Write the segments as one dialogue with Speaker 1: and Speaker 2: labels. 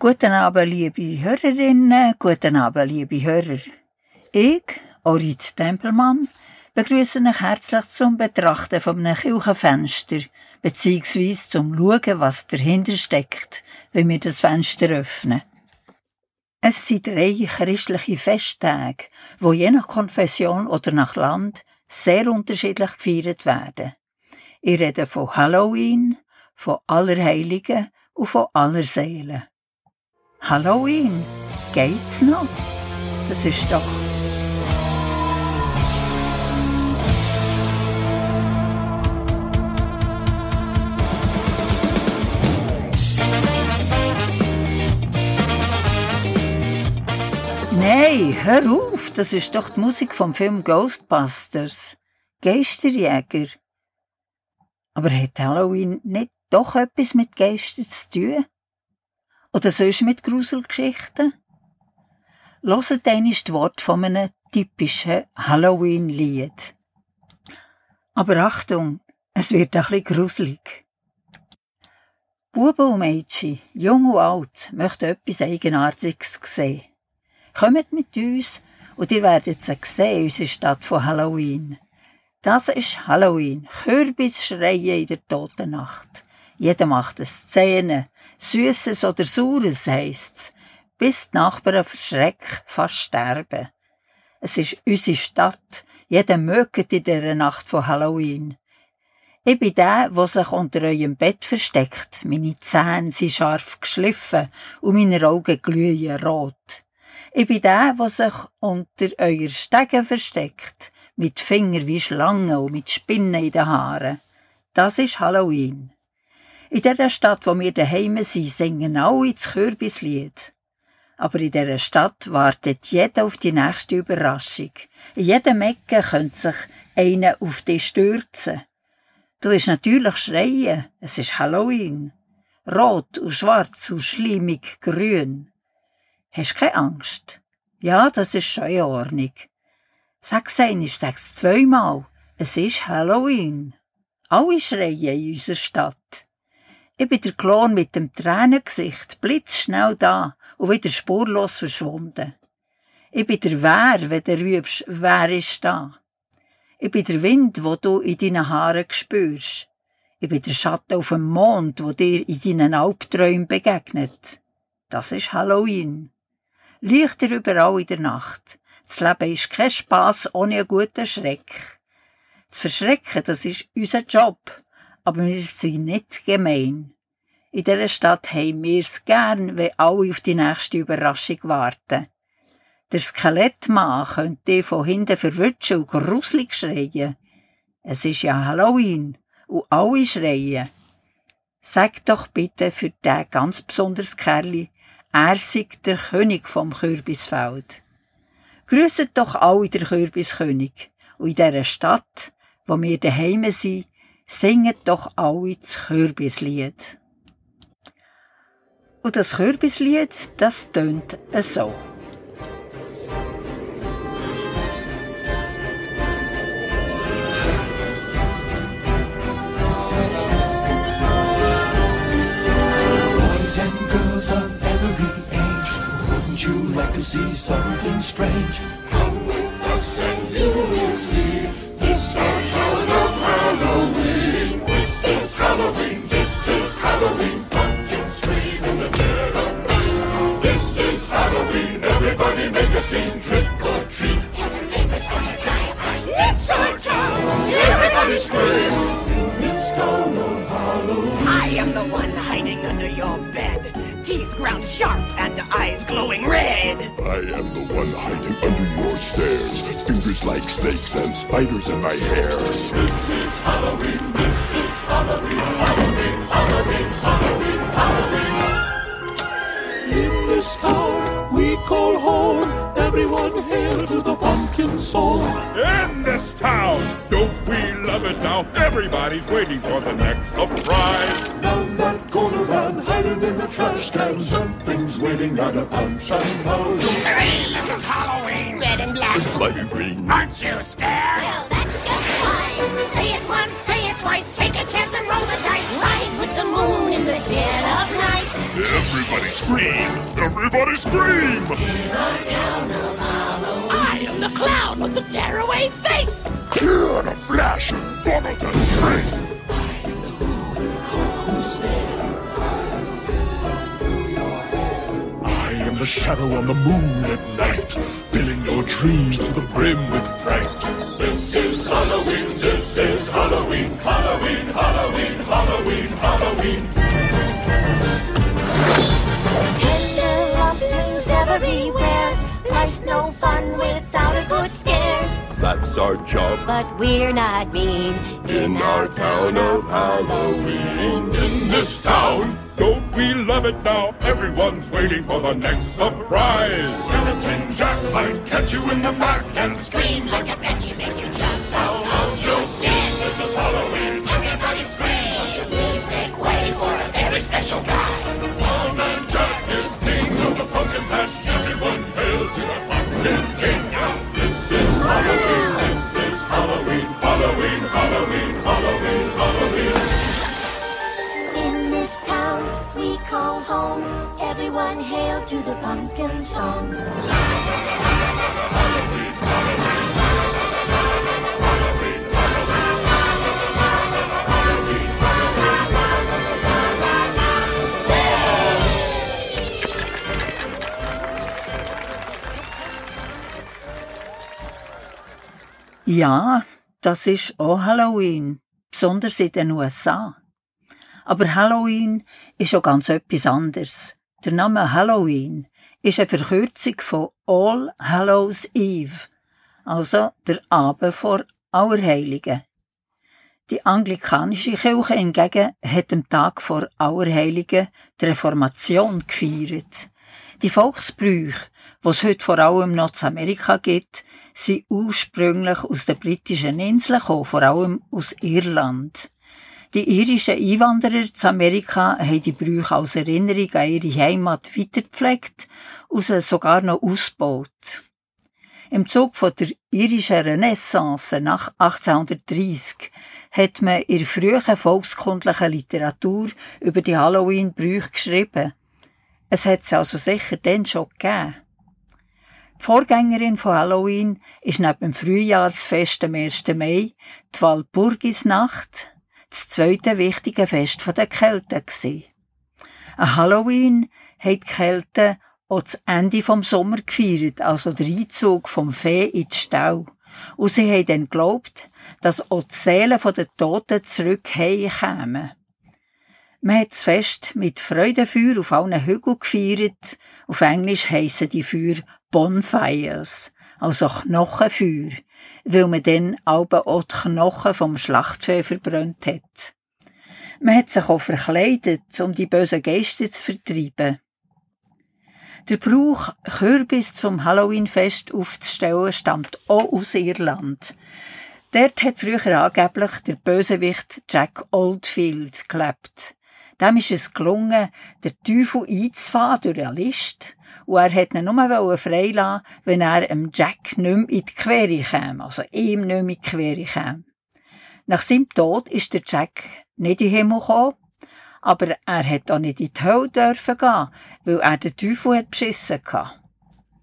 Speaker 1: Guten Abend, liebe Hörerinnen, guten Abend, liebe Hörer. Ich, Orit Tempelmann, begrüße euch herzlich zum Betrachten von einem Kirchenfenster, beziehungsweise zum Schauen, was dahinter steckt, wenn wir das Fenster öffnen. Es sind drei christliche Festtage, wo je nach Konfession oder nach Land sehr unterschiedlich gefeiert werden. Ich rede von Halloween, von Allerheiligen und von Allerseelen. Halloween, geht's noch? Das ist doch Nein, hör auf, das ist doch die Musik vom Film Ghostbusters. Geisterjäger. Aber hat Halloween nicht doch etwas mit Geistern zu tun? Oder sonst mit Gruselgeschichten? Hört einmal das Wort von einem typischen Halloween-Lied. Aber Achtung, es wird ein bisschen gruselig. Buben und Mädchen, jung und alt, möchten etwas Eigenartiges sehen. Kommt mit uns und ihr werdet sie sehen, unsere Stadt von Halloween. Das ist Halloween, Kürbisschreien in der toten Nacht. Jeder macht eine Szene, Süßes oder Saures heisst's, bis die Nachbarn verschreck fast sterben. Es ist unsere Stadt, jeder mögt in dieser Nacht von Halloween. Ich bin der, der sich unter eurem Bett versteckt. Meine Zähne sind scharf geschliffen und meine Augen glühen rot. Ich bin der, der sich unter euer Stegen versteckt, mit Fingern wie Schlangen und mit Spinnen in den Haaren. Das ist Halloween. In dieser Stadt, wo wir daheim sind, singen alle das Kürbislied. Aber in dieser Stadt wartet jeder auf die nächste Überraschung. In jedem Ecke könnte sich einer auf dich stürzen. Du wirst natürlich schreien, es ist Halloween. Rot und schwarz und schleimig grün. Hast keine Angst? Ja, das ist schon in Ordnung. Sag's einmal, sag's zweimal. Es ist Halloween. Alle schreien in unserer Stadt. Ich bin der Klon mit dem Tränengesicht, blitzschnell da und wieder spurlos verschwunden. Ich bin der Wer, wenn du rufst, wer ist da? Ich bin der Wind, wo du in deinen Haaren spürst. Ich bin der Schatten auf dem Mond, wo dir in deinen Albträumen begegnet. Das ist Halloween. Lichter überall in der Nacht. Das Leben ist kein Spass ohne einen guten Schreck. Zu verschrecken, das ist unser Job aber wir sind nicht gemein. In dieser Stadt haben wir es gern, wenn alle auf die nächste Überraschung warten. Der Skelettmann könnte von hinten verwutschen und gruselig schreien. Es ist ja Halloween und alle schreien. Sag doch bitte für den ganz besonders Kerli, er sei der König vom Kürbisfeld. Grüßet doch alle der Kürbiskönig und in dieser Stadt, wo wir daheim sind, singet doch alle das Kürbislied. Und das Kürbislied, das tönt so.
Speaker 2: Boys and girls of every age, wouldn't you like to see something strange? Come with us scream. In this town of Halloween.
Speaker 3: I am the one hiding under your bed. Teeth ground sharp and eyes glowing red.
Speaker 4: I am the one hiding under your stairs. Fingers like snakes and spiders in my hair.
Speaker 2: This is Halloween, this is Halloween, Halloween, Halloween, Halloween, Halloween. In this town we call home, everyone hail to the pumpkin song.
Speaker 5: In this town, don't we love it now? Everybody's waiting for the next surprise.
Speaker 2: Down that corner and hiding in the trash can, something's waiting at a punch and pound.
Speaker 3: Hooray, this is Halloween.
Speaker 6: Red and black.
Speaker 4: Slimy green.
Speaker 3: Aren't you scared?
Speaker 6: Well, that's just fine. Say it once, say it twice. Take a chance and roll the dice. Ride with the moon in the dead of.
Speaker 4: Everybody scream! Everybody scream!
Speaker 3: I am the clown with the tearaway face.
Speaker 4: Here in a flash and gone than trace! I know who's there. I am the shadow on the moon at night, filling your dreams to the brim with fright. This is Halloween, this is Halloween, Halloween, Halloween, Halloween, Halloween.
Speaker 6: Everywhere. Life's no fun without a good scare.
Speaker 4: That's our job
Speaker 6: But we're not mean
Speaker 4: in our town of Halloween.
Speaker 5: In this town, don't we love it now? Everyone's waiting for the next surprise. Skeleton Jack might catch you in the back and
Speaker 3: Scream like a banshee, make you jump out of your skin.
Speaker 5: This is Halloween.
Speaker 3: Everybody scream. Won't you please make way for a very special guy?
Speaker 6: Home. Everyone hail to the pumpkin song.
Speaker 1: Ja, das ist auch Halloween, besonders in den USA. Aber Halloween ist auch ganz etwas anderes. Der Name Halloween ist eine Verkürzung von All Hallows Eve, also der Abend vor Auerheiligen. Die anglikanische Kirche hingegen hat am Tag vor Auerheiligen die Reformation gefeiert. Die Volksbrüche, die es heute vor allem noch zu Amerika gibt, sind ursprünglich aus den britischen Inseln gekommen, vor allem aus Irland. Die irischen Einwanderer zu Amerika haben die Brüche als Erinnerung an ihre Heimat weitergepflegt und sie sogar noch ausgebaut. Im Zug von der irischen Renaissance nach 1830 hat man in frühen volkskundlichen Literatur über die Halloween-Brüche geschrieben. Es hat sie also sicher dann schon gegeben. Die Vorgängerin von Halloween ist neben dem Frühjahrsfest am 1. Mai die Walpurgisnacht, das zweite wichtige Fest der Kelten gsi. An Halloween hat die Kelten auch das Ende vom Sommer gefeiert, also der Einzug vom Fee in die Stau. Und sie haben dann geglaubt, dass auch die Seelen der Toten zurück kämen. Man hat das Fest mit Freudenfeuer auf allen Hügeln gefeiert. Auf Englisch heissen die Feuer Bonfires, also Knochenfeuer, weil man dann aber auch die Knochen vom Schlachtvieh verbrannt hat. Man hat sich auch verkleidet, um die bösen Geister zu vertreiben. Der Brauch, Kürbis zum Halloweenfest aufzustellen, stammt auch aus Irland. Dort hat früher angeblich der Bösewicht Jack Oldfield gelebt. Dem ist es gelungen, den Teufel einzufahren durch eine List. Und er hat ihn nur freilassen, wenn er dem Jack nicht mehr in die Quere kam, also ihm nicht mehr in die Quere kam. Nach seinem Tod ist der Jack nicht in den Himmel gekommen, aber er hat auch nicht in die Hölle dürfen gehen, weil er den Teufel hat beschissen hatte.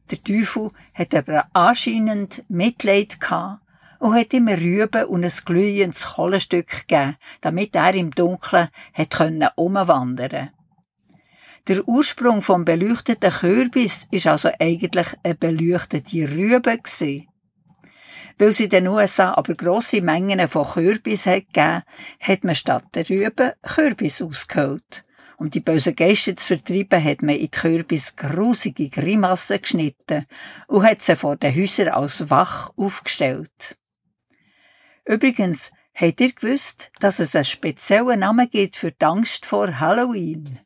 Speaker 1: Der Teufel hat aber anscheinend Mitleid gehabt und hat ihm Rüben und ein glühendes Kohlenstück gegeben, damit er im Dunkeln hat können umwandern. Der Ursprung vom beleuchteten Kürbis ist also eigentlich eine beleuchtete Rübe gsi. Weil es in den USA aber grosse Mengen von Kürbis gegeben, hat man statt der Rüben Kürbis ausgeholt. Um die bösen Geister zu vertreiben, hat man in die Kürbis grusige Grimassen geschnitten und hat sie vor den Häusern als Wach aufgestellt. Übrigens, habt ihr gewusst, dass es einen speziellen Namen gibt für die Angst vor Halloween?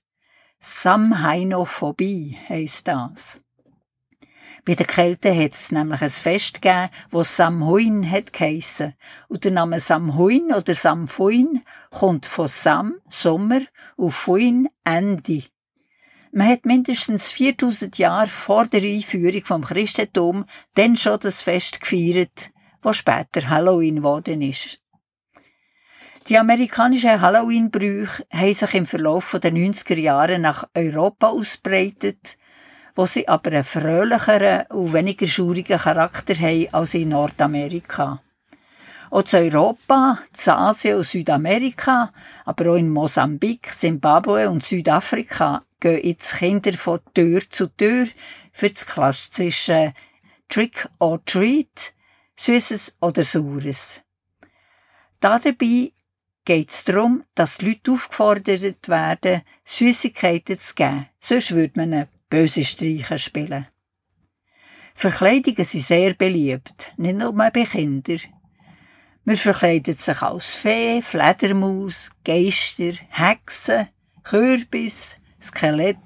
Speaker 1: Samhainophobie heisst das. Bei den Kelten hat es nämlich ein Fest gegeben, das Samhain hat geheissen. Und der Name Samhain oder Samfuin kommt von Sam, Sommer, und Fuin, Ende. Man hat mindestens 4000 Jahre vor der Einführung vom Christentum dann schon das Fest gefeiert, wo später Halloween geworden ist. Die amerikanischen Halloween-Brüche haben sich im Verlauf der 90er Jahre nach Europa ausbreitet, wo sie aber einen fröhlicheren und weniger schaurigen Charakter haben als in Nordamerika. Auch zu Europa, zu Asien und Südamerika, aber auch in Mosambik, Zimbabwe und Südafrika gehen jetzt Kinder von Tür zu Tür für das klassische Trick or Treat, Süßes oder Saures. Dabei geht es darum, dass Leute aufgefordert werden, Süßigkeiten zu geben. Sonst würde man eine böse Streiche spielen. Verkleidungen sind sehr beliebt, nicht nur bei Kindern. Man verkleidet sich als Fee, Fledermaus, Geister, Hexen, Kürbis, Skelett,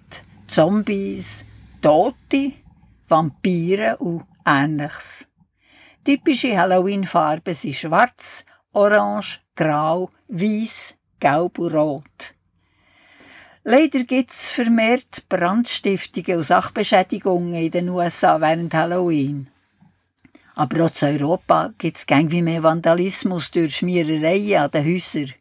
Speaker 1: Zombies, Tote, Vampire und Ähnliches. Typische Halloween-Farben sind schwarz, orange, grau, weiß, gelb und rot. Leider gibt es vermehrt Brandstiftungen und Sachbeschädigungen in den USA während Halloween. Aber auch in Europa gibt es wie mehr Vandalismus durch Schmierereien an den Häusern.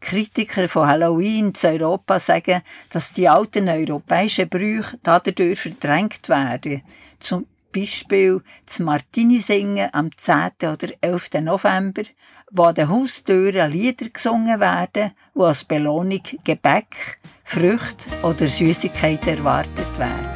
Speaker 1: Kritiker von Halloween zu Europa sagen, dass die alten europäischen Brüche dadurch verdrängt werden. Zum Beispiel das Martini-Singen am 10. oder 11. November, wo an den Haustüren Lieder gesungen werden, wo als Belohnung Gebäck, Früchte oder Süßigkeiten erwartet werden.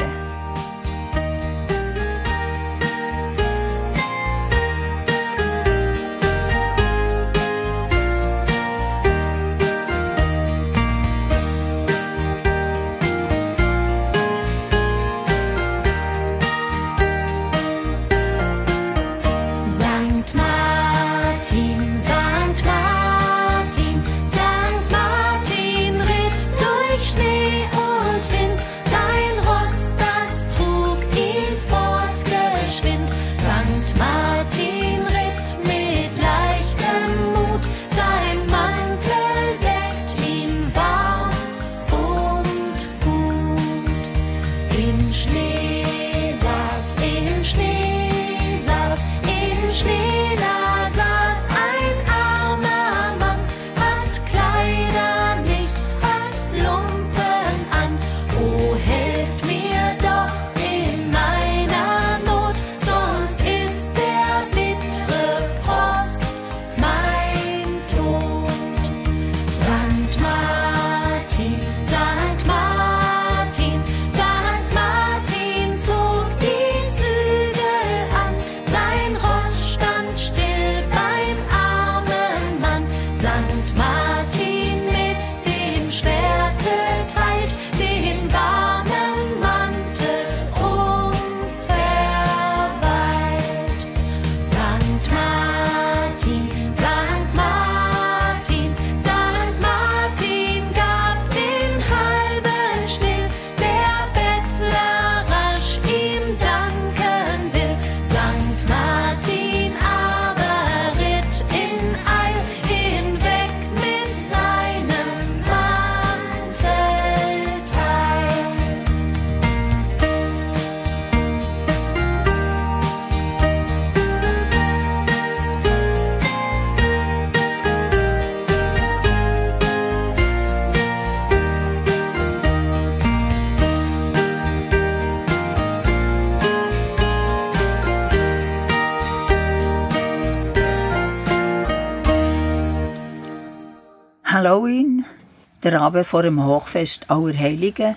Speaker 1: Der Abend vor dem Hochfest Allerheiligen,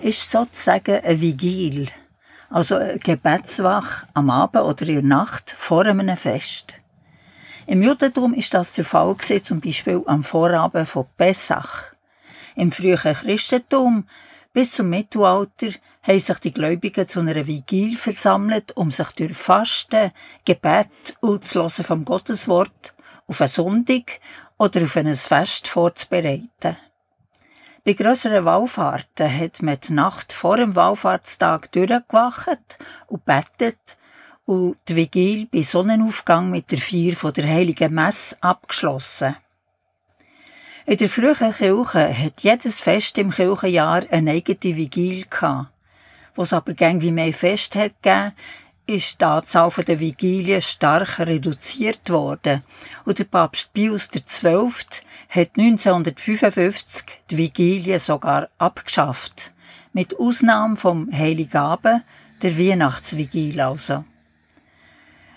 Speaker 1: ist sozusagen ein Vigil, also ein Gebetswach am Abend oder in der Nacht vor einem Fest. Im Judentum ist das der Fall gewesen, zum Beispiel am Vorabend von Pessach. Im frühen Christentum bis zum Mittelalter haben sich die Gläubigen zu einer Vigil versammelt, um sich durch Fasten, Gebet und das Hören vom Gotteswort auf einen Sonntag oder auf ein Fest vorzubereiten. Bei grösseren Wallfahrten hat man die Nacht vor dem Wallfahrtstag durchgewacht und bettet und die Vigil bei Sonnenaufgang mit der Feier von der Heiligen Messe abgeschlossen. In der frühen Kirche hat jedes Fest im Kirchenjahr eine eigene Vigil gehabt. Wo es aber gäng wie mehr Fest hat gegeben, ist die Anzahl der Vigilien stark reduziert worden und der Papst Pius XII. hat 1955 die Vigilien sogar abgeschafft, mit Ausnahme vom Heiligabend, der Weihnachtsvigil also.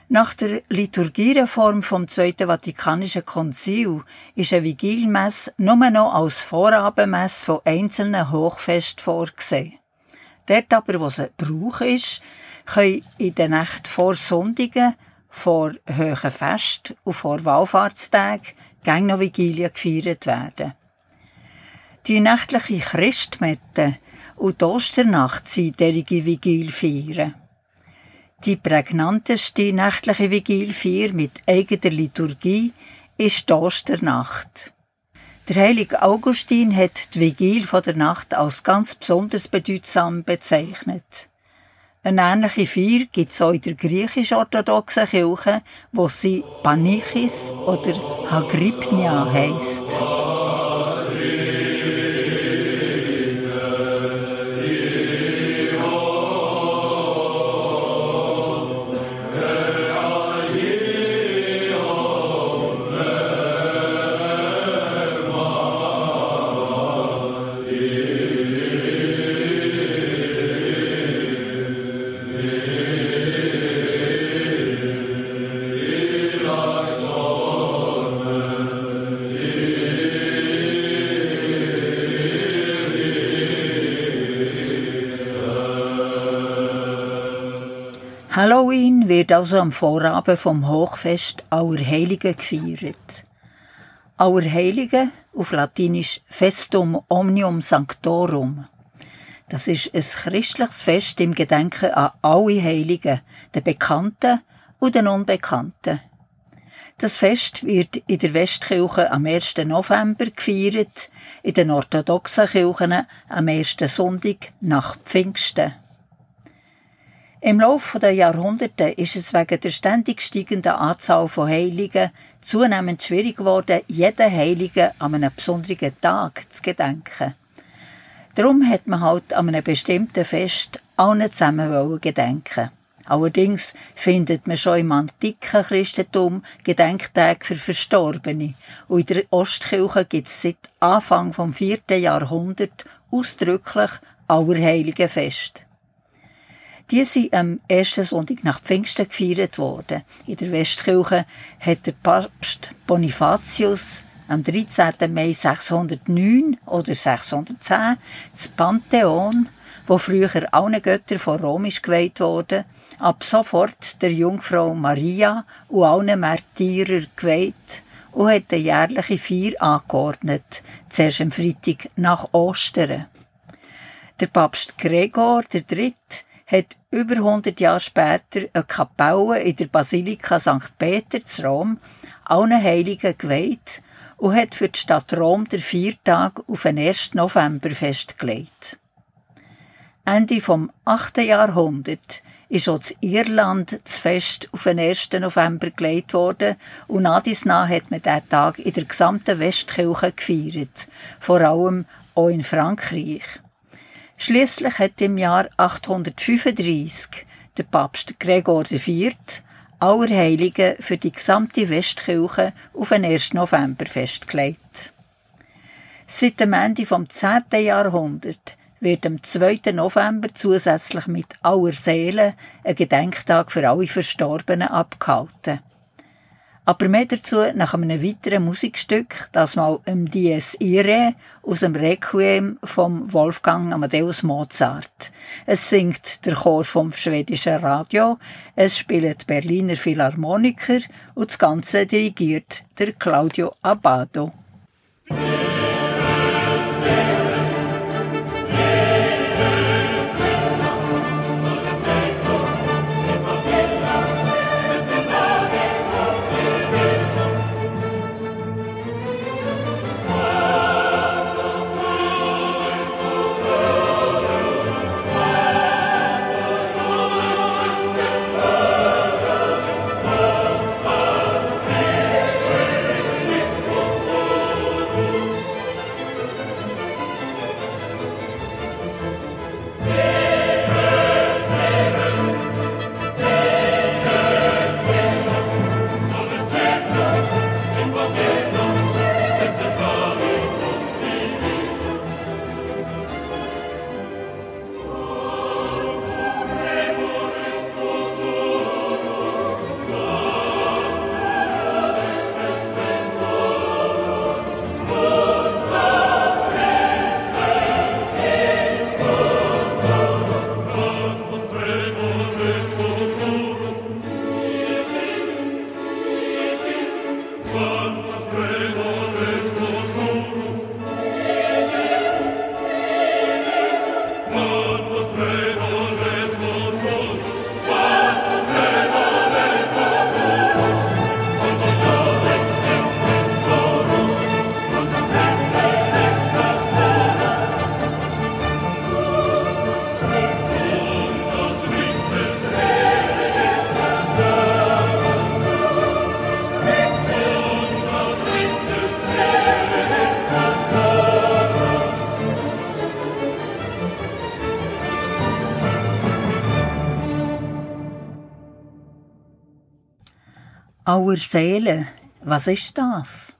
Speaker 1: Nach der Liturgiereform vom Zweiten Vatikanischen Konzil ist eine Vigilmesse nur noch als Vorabendmesse von einzelnen Hochfest vorgesehen. Dort aber, wo es Brauch ist, können in den Nächten vor Sonntagen, vor hohen Fest und vor Wallfahrtstagen gäng noch Vigilien gefeiert werden. Die nächtliche Christmette und die Osternacht sind derige Vigilfeiern. Die prägnanteste nächtliche Vigilfeier mit eigener Liturgie ist die Osternacht. Der heilige Augustin hat die Vigil von der Nacht als ganz besonders bedeutsam bezeichnet. Eine ähnliche Feier gibt es auch in der griechisch-orthodoxen Kirche, wo sie Panichis oder Hagrippnia heisst. Halloween wird also am Vorabend vom Hochfest Allerheiligen gefeiert. Allerheiligen, auf Latinisch Festum Omnium Sanctorum. Das ist ein christliches Fest im Gedenken an alle Heiligen, den Bekannten und den Unbekannten. Das Fest wird in der Westkirche am 1. November gefeiert, in den orthodoxen Kirchen am 1. Sonntag nach Pfingsten. Im Laufe der Jahrhunderte ist es wegen der ständig steigenden Anzahl von Heiligen zunehmend schwierig geworden, jeden Heiligen an einem besonderen Tag zu gedenken. Darum hat man halt an einem bestimmten Fest allen zusammen gedenken. Allerdings findet man schon im antiken Christentum Gedenktage für Verstorbene. Und in der Ostkirche gibt es seit Anfang vom 4. Jahrhundert ausdrücklich Allerheiligenfest. Die sind am ersten Sonntag nach Pfingsten gefeiert worden. In der Westkirche hat der Papst Bonifatius am 13. Mai 609 oder 610 das Pantheon, wo früher allen Götter von Rom geweiht wurde, ab sofort der Jungfrau Maria und allen Märtyrer geweiht und hat eine jährliche Feier angeordnet, zuerst am Freitag nach Ostern. Der Papst Gregor III hat über 100 Jahre später eine Kapelle in der Basilika St. Peter zu Rom allen Heiligen geweiht und hat für die Stadt Rom der Viertag auf den 1. November festgelegt. Ende vom 8. Jahrhundert ist auch in Irland das Fest auf den 1. November gelegt worden und nach hat man diesen Tag in der gesamten Westkirche gefeiert, vor allem auch in Frankreich. Schließlich hat im Jahr 835 der Papst Gregor IV. Allerheiligen für die gesamte Westkirche auf den 1. November festgelegt. Seit dem Ende vom 10. Jahrhundert wird am 2. November zusätzlich mit aller Seelen ein Gedenktag für alle Verstorbenen abgehalten. Aber mehr dazu nach einem weiteren Musikstück, das mal im Dies Irae aus dem Requiem vom Wolfgang Amadeus Mozart. Es singt der Chor vom schwedischen Radio, es spielt Berliner Philharmoniker und das Ganze dirigiert der Claudio Abbado. Auer Seele, was ist das?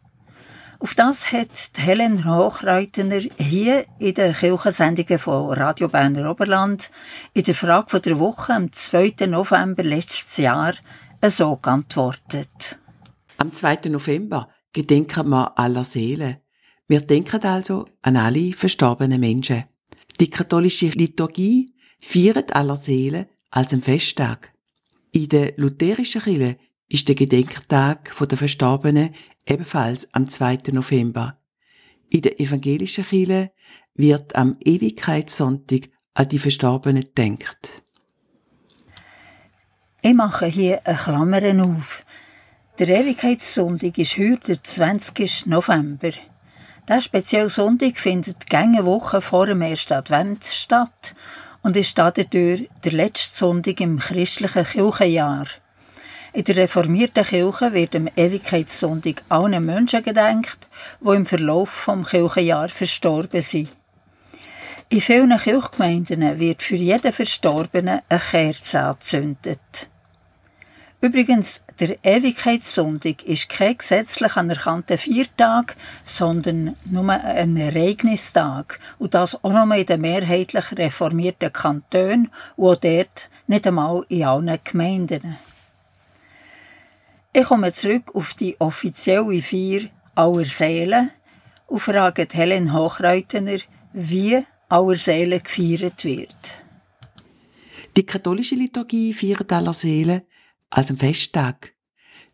Speaker 1: Auf das hat Helen Hochreutner hier in den Kirchensendungen von Radio Berner Oberland in der Frage der Woche am 2. November letztes Jahr so geantwortet.
Speaker 7: Am 2. November gedenken wir aller Seelen. Wir denken also an alle verstorbenen Menschen. Die katholische Liturgie feiert aller Seelen als einen Festtag. In der lutherischen Kirche ist der Gedenktag der Verstorbenen ebenfalls am 2. November. In der evangelischen Kirche wird am Ewigkeitssonntag an die Verstorbenen gedenkt.
Speaker 1: Ich mache hier eine Klammer auf. Der Ewigkeitssonntag ist heute der 20. November. Der spezielle Sonntag findet gänge Woche vor dem ersten Advent statt und ist dadurch der letzte Sonntag im christlichen Kirchenjahr. In der reformierten Kirche wird am Ewigkeitssonntag allen Menschen gedenkt, die im Verlauf vom Kirchenjahr verstorben sind. In vielen Kirchgemeinden wird für jeden Verstorbenen eine Kerze angezündet. Übrigens, der Ewigkeitssonntag ist kein gesetzlich anerkannter Viertag, sondern nur ein Ereignistag. Und das auch nur in den mehrheitlich reformierten Kantonen und auch dort nicht einmal in allen Gemeinden. Ich komme zurück auf die offizielle Feier aller Seelen und frage Helen Hochreutener, wie aller Seelen gefeiert wird.
Speaker 7: Die katholische Liturgie feiert aller Seelen als ein Festtag.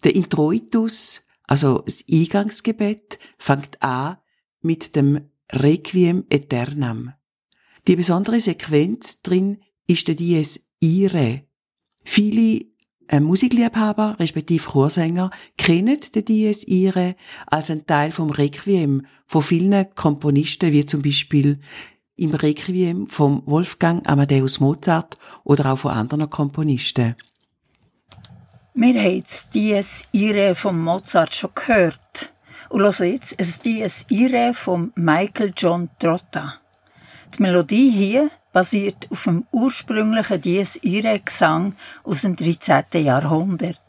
Speaker 7: Der Introitus, also das Eingangsgebet, fängt an mit dem Requiem Aeternam. Die besondere Sequenz drin ist der Dies Irae. Viele Musikliebhaber, respektive Chorsänger, kennt den Dies Irae als ein Teil vom Requiem von vielen Komponisten, wie zum Beispiel im Requiem vom Wolfgang Amadeus Mozart oder auch von anderen Komponisten.
Speaker 1: Wir haben das Dies Irae von Mozart schon gehört. Und hören jetzt ein Dies Irae von Michael John Trotta. Die Melodie hier basiert auf dem ursprünglichen Dies Irae Gesang aus dem 13. Jahrhundert.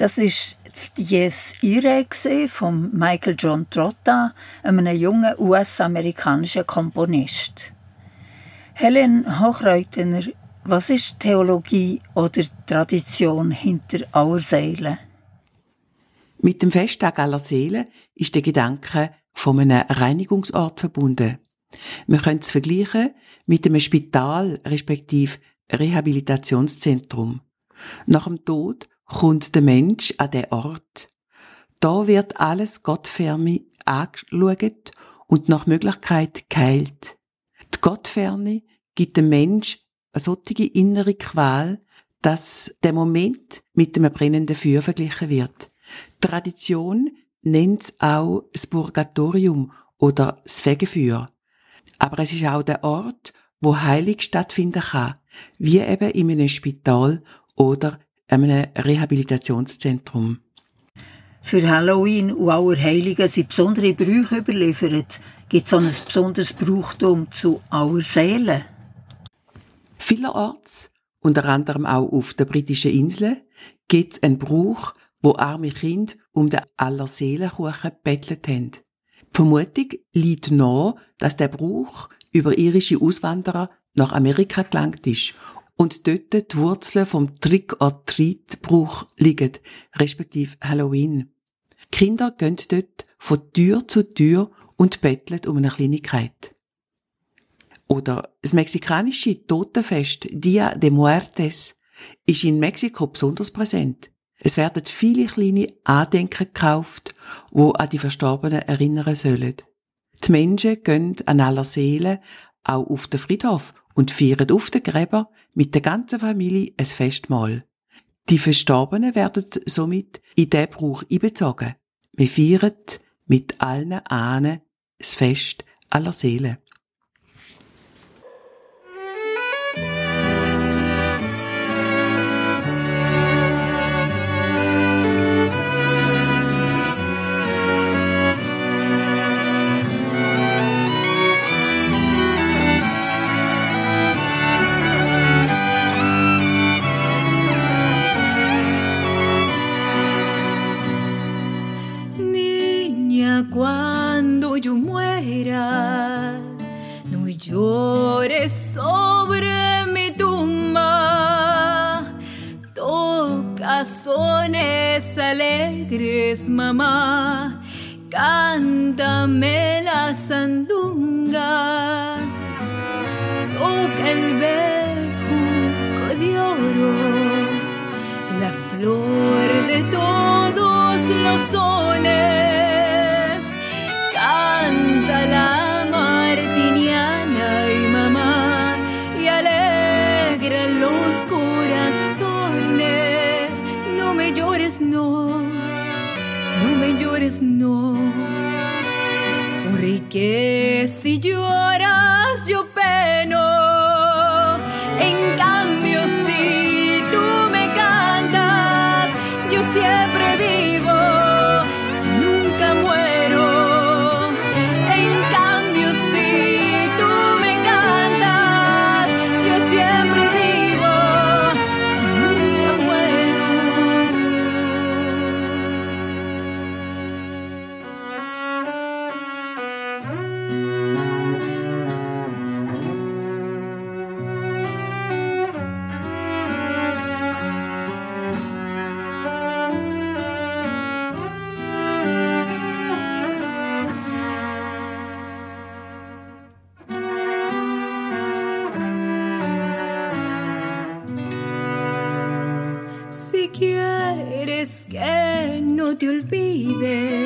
Speaker 1: Das ist Dies Irae von Michael John Trotta, einem jungen US-amerikanischen Komponist. Helen Hochreutner, was ist Theologie oder Tradition hinter aller Seelen?
Speaker 7: Mit dem Festtag aller Seelen ist der Gedanke von einem Reinigungsort verbunden. Wir können es vergleichen mit einem Spital respektive Rehabilitationszentrum. Nach dem Tod kommt der Mensch an den Ort. Da wird alles Gottferne angeschaut und nach Möglichkeit geheilt. Die Gottferne gibt dem Mensch eine solche innere Qual, dass der Moment mit dem brennenden Feuer verglichen wird. Tradition nennt es auch das Purgatorium oder das Fegefeuer. Aber es ist auch der Ort, wo Heilig stattfinden kann, wie eben in einem Spital oder einem Rehabilitationszentrum.
Speaker 1: Für Halloween und Allerheiligen sind besondere Brüche überliefert. Gibt es so ein besonderes Brauchtum zu Allerseelen?
Speaker 7: Vielerorts, unter anderem auch auf der britischen Insel, gibt es einen Brauch, wo arme Kinder um den Allerseelenkuchen bettelt haben. Die Vermutung liegt nahe, dass der Brauch über irische Auswanderer nach Amerika gelangt ist und dort die Wurzeln vom Trick-or-Treat-Brauch liegen, respektive Halloween. Die Kinder gehen dort von Tür zu Tür und betteln um eine Kleinigkeit. Oder das mexikanische Totenfest Dia de Muertes ist in Mexiko besonders präsent. Es werden viele kleine Andenken gekauft, wo an die Verstorbenen erinnern sollen. Die Menschen gehen an aller Seelen auch auf den Friedhof und feiern auf den Gräber mit der ganzen Familie ein Festmahl. Die Verstorbenen werden somit in diesen Brauch einbezogen. Wir feiern mit allen Ahnen das Fest aller Seelen.
Speaker 8: Alegres, mamá, cántame la sandunga. Toca el bejuco de oro, la flor de todos que si llora no te olvide,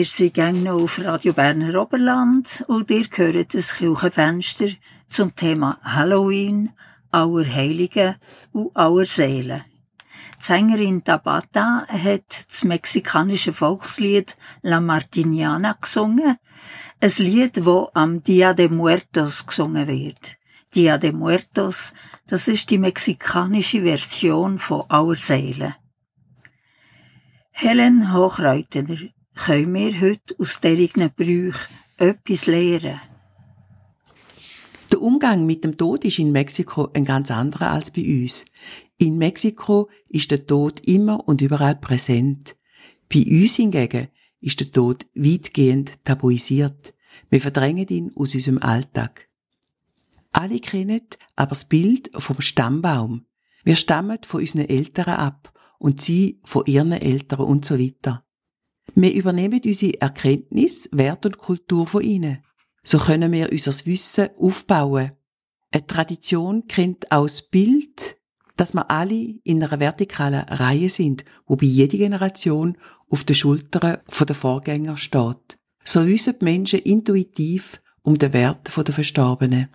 Speaker 1: Wir sind gerne noch auf Radio Berner Oberland und ihr hört das Kirchenfenster zum Thema Halloween, Allerheiligen und Allerseelen. Die Sängerin Tabata hat das mexikanische Volkslied La Martiniana gesungen, ein Lied, wo am Dia de Muertos gesungen wird. Dia de Muertos, das ist die mexikanische Version von Allerseelen. Helen Hochreutner können wir heute aus diesen Brüchen etwas lernen.
Speaker 7: Der Umgang mit dem Tod ist in Mexiko ein ganz anderer als bei uns. In Mexiko ist der Tod immer und überall präsent. Bei uns hingegen ist der Tod weitgehend tabuisiert. Wir verdrängen ihn aus unserem Alltag. Alle kennen aber das Bild vom Stammbaum. Wir stammen von unseren Eltern ab und sie von ihren Eltern und so weiter. Wir übernehmen unsere Erkenntnis, Wert und Kultur von ihnen. So können wir unser Wissen aufbauen. Eine Tradition kennt auch das Bild, dass wir alle in einer vertikalen Reihe sind, wobei jede Generation auf den Schultern der Vorgänger steht. So wissen die Menschen intuitiv um den Wert der Verstorbenen.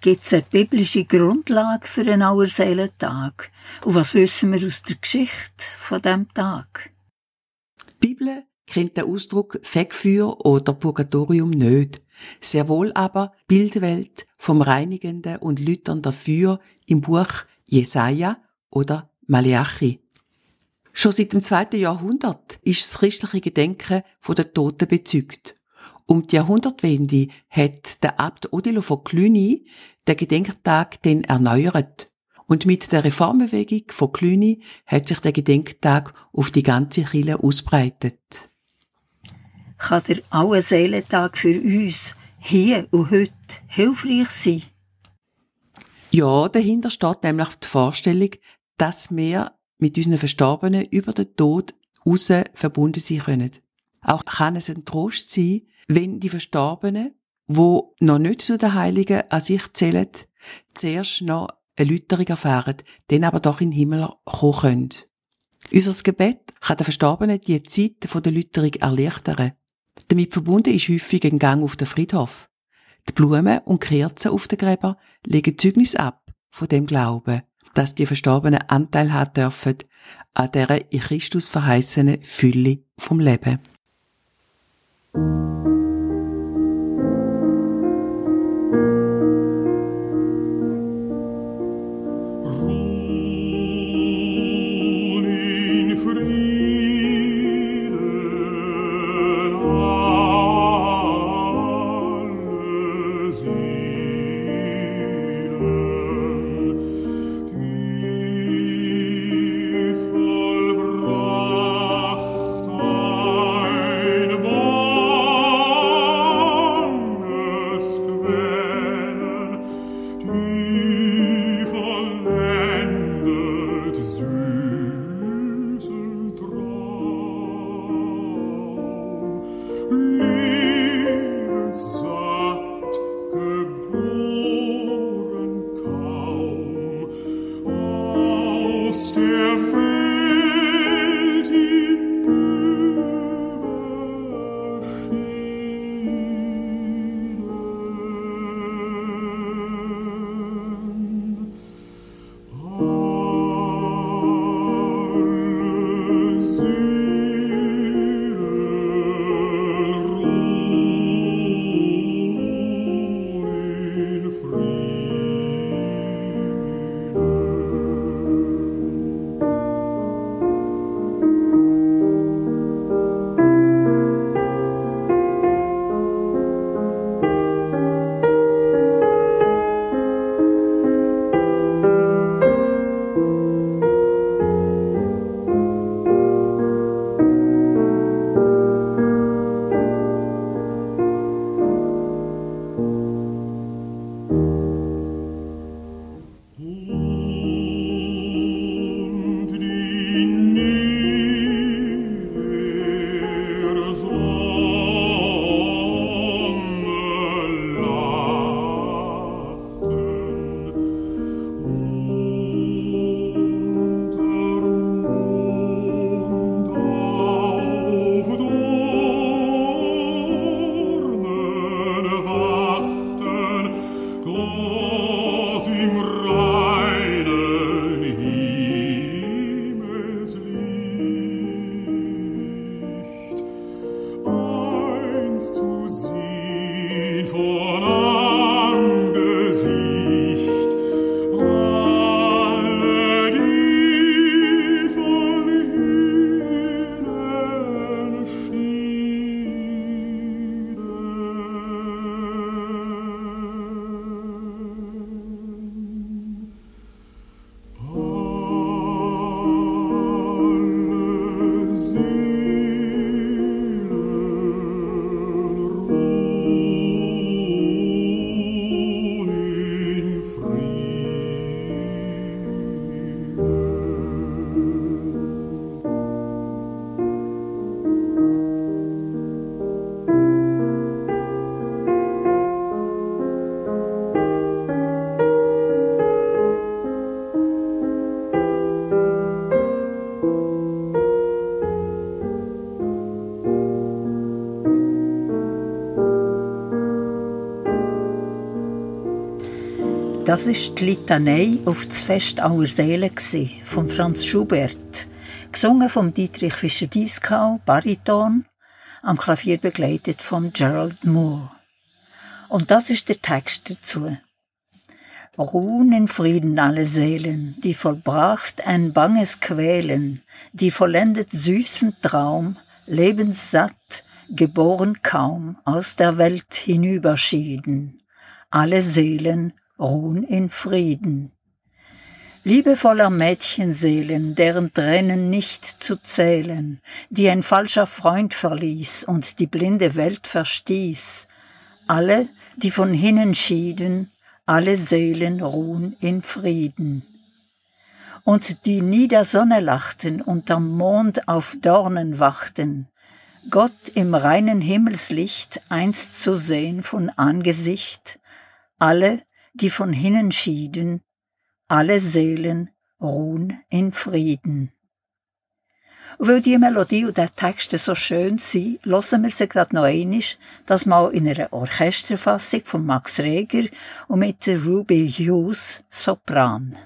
Speaker 1: Gibt es eine biblische Grundlage für einen Auerseelentag? Und was wissen wir aus der Geschichte von dem Tag?
Speaker 7: Bibel kennt der Ausdruck Fegfeuer oder Purgatorium nicht, sehr wohl aber Bildwelt vom reinigenden und lüternden Feuer im Buch Jesaja oder Malachi. Schon seit dem zweiten Jahrhundert ist das christliche Gedenken von den Toten bezügt. Um die Jahrhundertwende hat der Abt Odilo von Cluny den Gedenktag den erneuert. Und mit der Reformbewegung von Klüni hat sich der Gedenktag auf die ganze Kirche ausbreitet.
Speaker 1: Kann der Allerseelentag für uns hier und heute hilfreich sein?
Speaker 7: Ja, dahinter steht nämlich die Vorstellung, dass wir mit unseren Verstorbenen über den Tod raus verbunden sein können. Auch kann es ein Trost sein, wenn die Verstorbenen, wo noch nicht zu den Heiligen an sich zählen, zuerst noch eine Läuterung erfahren, dann aber doch in den Himmel kommen können. Unser Gebet kann den Verstorbenen die Zeit der Läuterung erleichtern. Damit verbunden ist häufig ein Gang auf den Friedhof. Die Blumen und Kerzen auf den Gräber legen Zeugnis ab von dem Glauben, dass die Verstorbenen Anteil haben dürfen an dieser in Christus verheißenen Fülle vom Leben.
Speaker 5: Das
Speaker 1: ist die Litanei auf das Fest aller Seelen von Franz Schubert, gesungen von Dietrich Fischer-Dieskau, Bariton, am Klavier begleitet von Gerald Moore. Und das ist der Text dazu. Ruhen in Frieden alle Seelen, die vollbracht ein banges Quälen, die vollendet süßen Traum, lebenssatt, geboren kaum, aus der Welt hinüberschieden. Alle Seelen ruhen in Frieden. Liebevoller Mädchenseelen, deren Tränen nicht zu zählen, die ein falscher Freund verließ und die blinde Welt verstieß, alle, die von hinnen schieden, alle Seelen ruhen in Frieden. Und die nieder Sonne lachten, unterm Mond auf Dornen wachten, Gott im reinen Himmelslicht einst zu sehen von Angesicht, alle, die von hinnen schieden, alle Seelen ruhen in Frieden. Und weil die Melodie und der Text so schön sind, hören wir sie gerade noch einmal, das mal in einer Orchesterfassung von Max Reger und mit Ruby Hughes Sopran.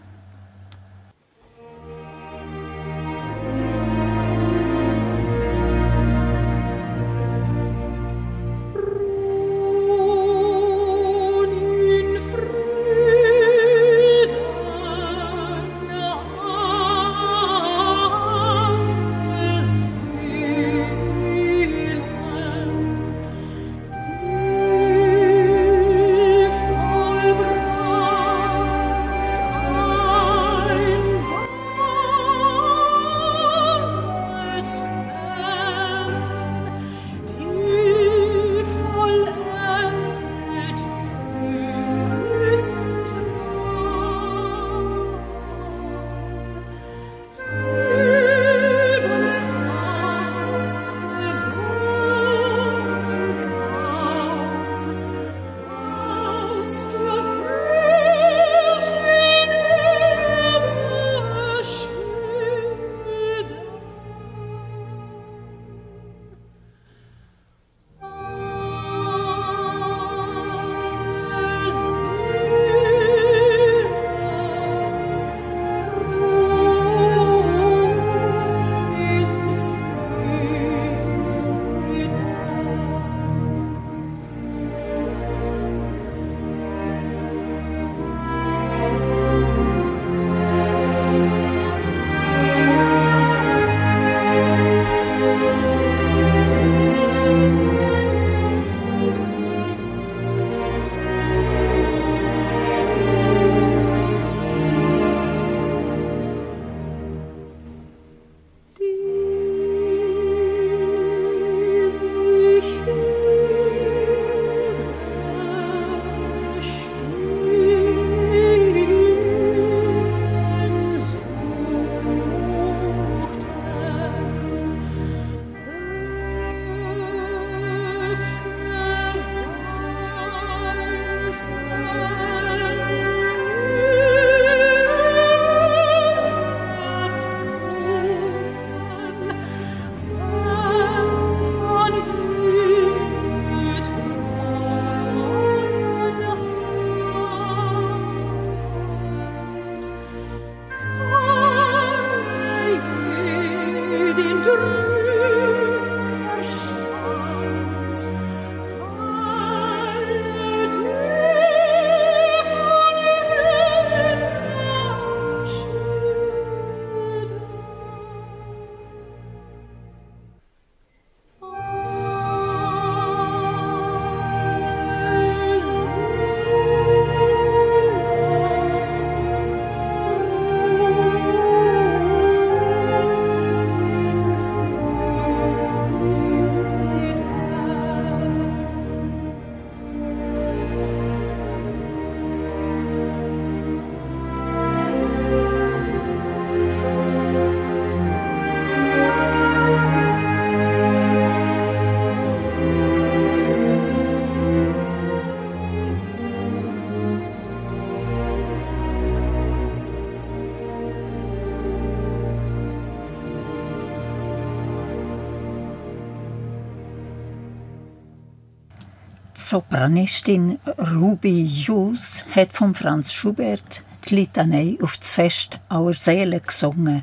Speaker 1: Sopranistin Ruby Hughes hat von Franz Schubert die Litanei auf das Fest aller Seelen gesungen,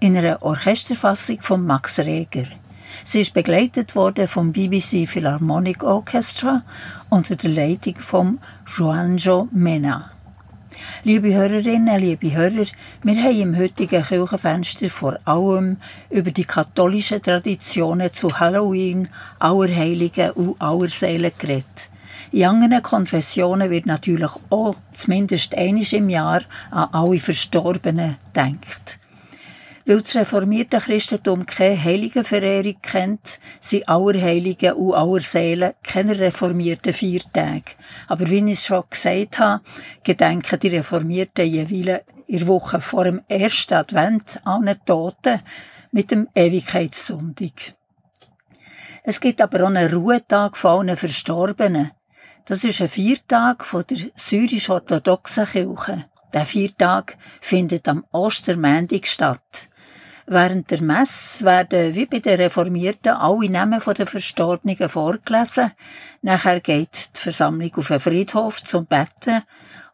Speaker 1: in einer Orchesterfassung von Max Reger. Sie ist begleitet worden vom BBC Philharmonic Orchestra unter der Leitung von Juanjo Mena. Liebe Hörerinnen, liebe Hörer, wir haben im heutigen Kirchenfenster vor allem über die katholischen Traditionen zu Halloween, Allerheiligen und Allerseelen geredet. In anderen Konfessionen wird natürlich auch zumindest einmal im Jahr an alle Verstorbenen gedacht. Weil das reformierte Christentum keine Heiligenverehrung kennt, sind Allerheiligen und Allerseelen keine reformierten Viertage. Aber wie ich schon gesagt habe, gedenken die Reformierten jeweils der Woche vor dem ersten Advent an den Toten mit dem Ewigkeitssonntag. Es gibt aber auch einen Ruhetag von allen Verstorbenen. Das ist ein Viertag von der syrisch-orthodoxen Kirche. Der Viertag findet am Ostermäntig statt. Während der Messe werden, wie bei den Reformierten, alle Namen der Verstorbenen vorgelesen. Nachher geht die Versammlung auf den Friedhof zum Betten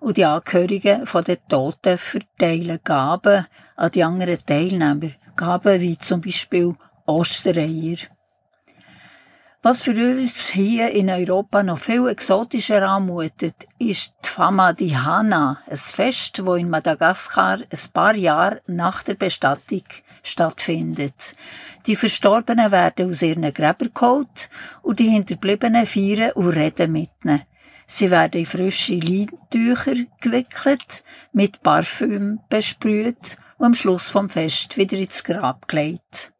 Speaker 1: und die Angehörigen der Toten verteilen Gaben an die anderen Teilnehmer. Gaben wie zum Beispiel Ostereier. Was für uns hier in Europa noch viel exotischer anmutet, ist die Fama di Hana, ein Fest, das in Madagaskar ein paar Jahre nach der Bestattung stattfindet. Die Verstorbenen werden aus ihren Gräbern geholt und die Hinterbliebenen feiern und reden mit ihnen. Sie werden in frische Leintücher gewickelt, mit Parfüm besprüht und am Schluss vom Fest wieder ins Grab gelegt.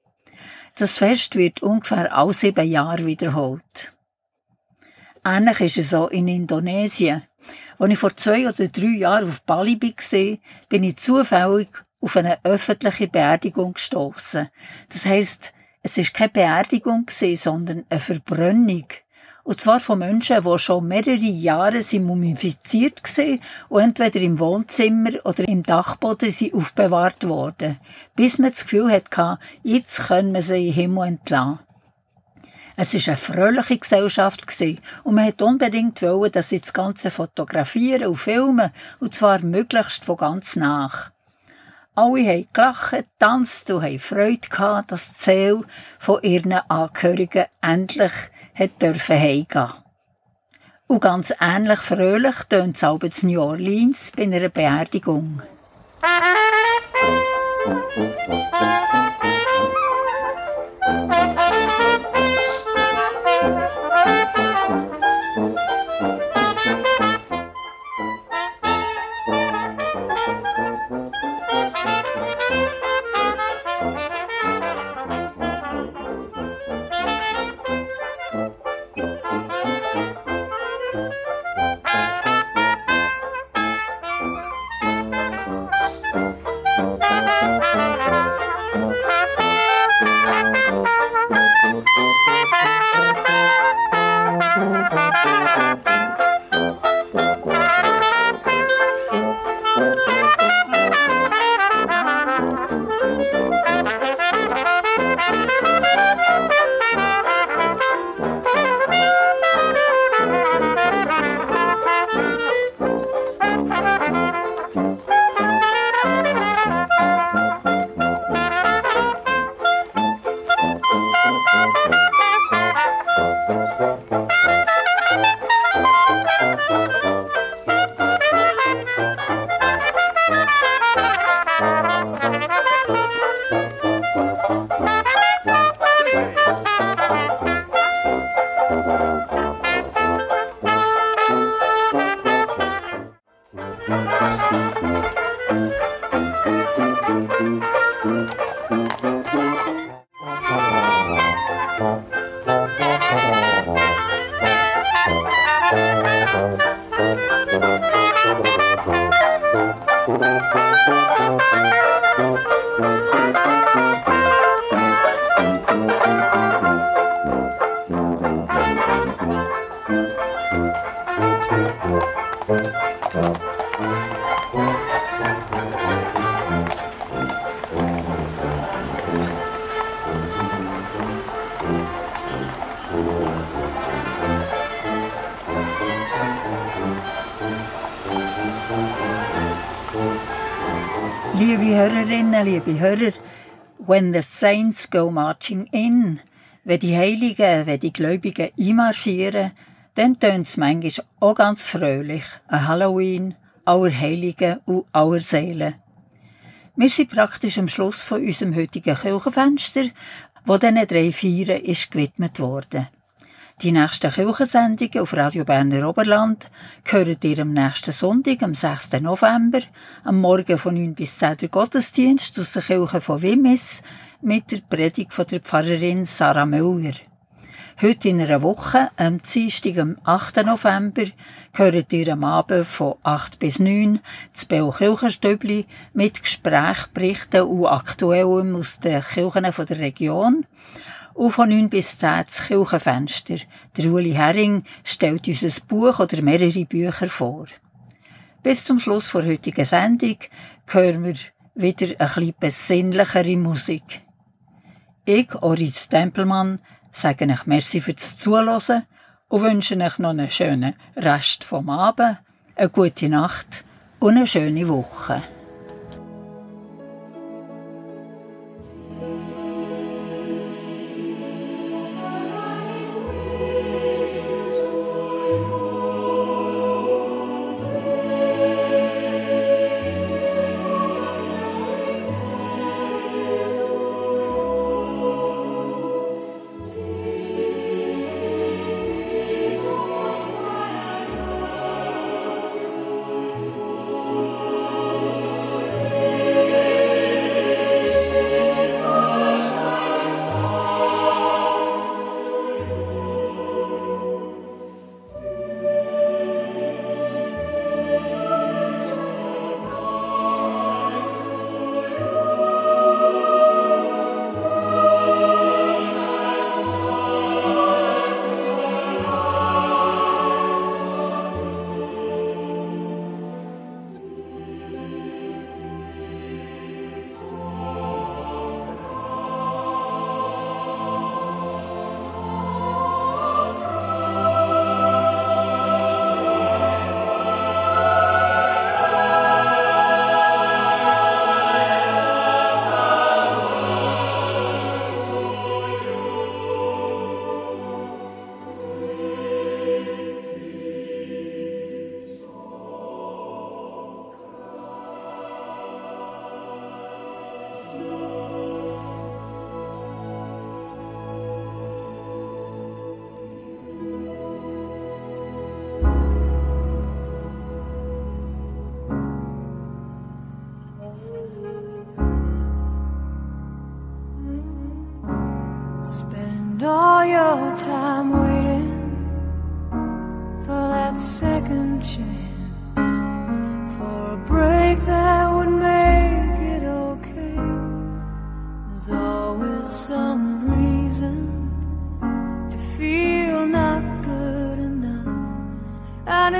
Speaker 1: Das Fest wird ungefähr alle sieben Jahre wiederholt. Ähnlich ist es auch in Indonesien. Als ich vor zwei oder drei Jahren auf Bali war, bin ich zufällig auf eine öffentliche Beerdigung gestoßen. Das heißt, es ist keine Beerdigung sondern eine Verbrennung. Und zwar von Menschen, die schon mehrere Jahre mumifiziert waren und entweder im Wohnzimmer oder im Dachboden sind aufbewahrt worden, bis man das Gefühl hatte, jetzt können wir sie im Himmel entlassen. Es war eine fröhliche Gesellschaft und man wollte unbedingt dass sie das Ganze fotografieren und filmen, und zwar möglichst von ganz nach. Alle haben gelacht, getanzt und haben Freude gehabt, dass das Ziel von ihren Angehörigen endlich hat dürfen heimgehen. Und ganz ähnlich fröhlich tönt es auch in New Orleans bei einer Beerdigung. Liebe Hörer, when the saints go marching in, wenn die Heiligen, wenn die Gläubigen einmarschieren, dann tönt es manchmal auch ganz fröhlich an Halloween, aller Heiligen und aller Seelen. Wir sind praktisch am Schluss von unserem heutigen Kirchenfenster, wo diesen drei Feiern ist gewidmet wurde. Die nächsten Kirchensendungen auf Radio Berner Oberland hören ihr am nächsten Sonntag, am 6. November, am Morgen von 9 bis 10 der Gottesdienst aus der Kirche von Wimmis mit der Predigt von der Pfarrerin Sarah Müller. Heute in einer Woche, am Dienstag, am 8. November, gehört ihr am Abend von 8 bis 9 das Bell Kirchenstübli mit Gesprächberichten und Aktuellem aus den Kirchen der Region. Und von 9 bis 10 das Kirchenfenster. Der Uli Hering stellt uns ein Buch oder mehrere Bücher vor. Bis zum Schluss der heutigen Sendung hören wir wieder ein bisschen besinnlichere Musik. Ich, Oritz Tempelmann, sage euch merci fürs Zuhören und wünsche euch noch einen schönen Rest vom Abend, eine gute Nacht und eine schöne Woche.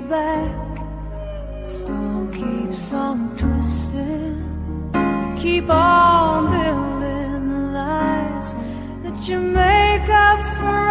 Speaker 8: Your back. Storm keeps on twisting. Keep on building lies that you make up for